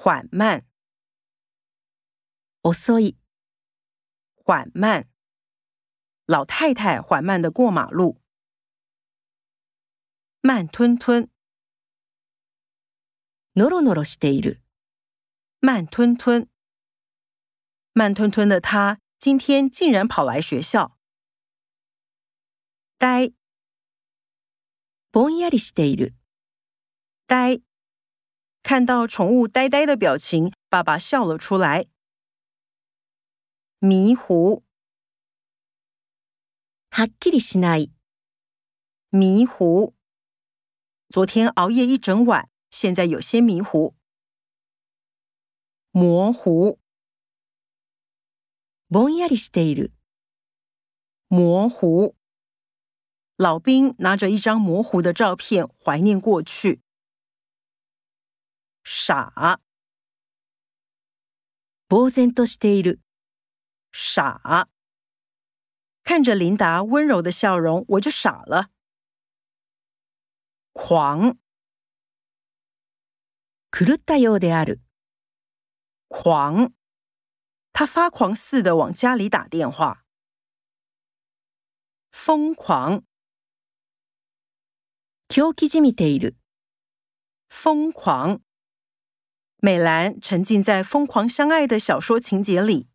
缓慢，遅い、缓慢。老太太缓慢的过马路，慢吞吞，ノロノロしている、慢吞吞。慢吞吞的他今天竟然跑来学校，呆，ぼんやりしている、呆。 看到宠物呆呆的表情，爸爸笑了出来。迷糊，はっきりしない、迷糊。昨天熬夜一整晚，现在有些迷糊。模糊，ぼんやりしている、模糊。老兵拿着一张模糊的照片，怀念过去。 傻，呆然としている、傻。看着琳达温柔的笑容，我就傻了。狂，狂ったようである、狂，他发狂似的往家里打电话。疯狂，狂気じみている、疯狂。 美兰沉浸在疯狂相爱的小说情节里。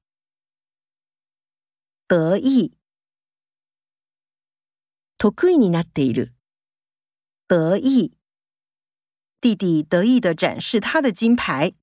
得意，得意になっている、得意。弟弟得意的展示他的金牌。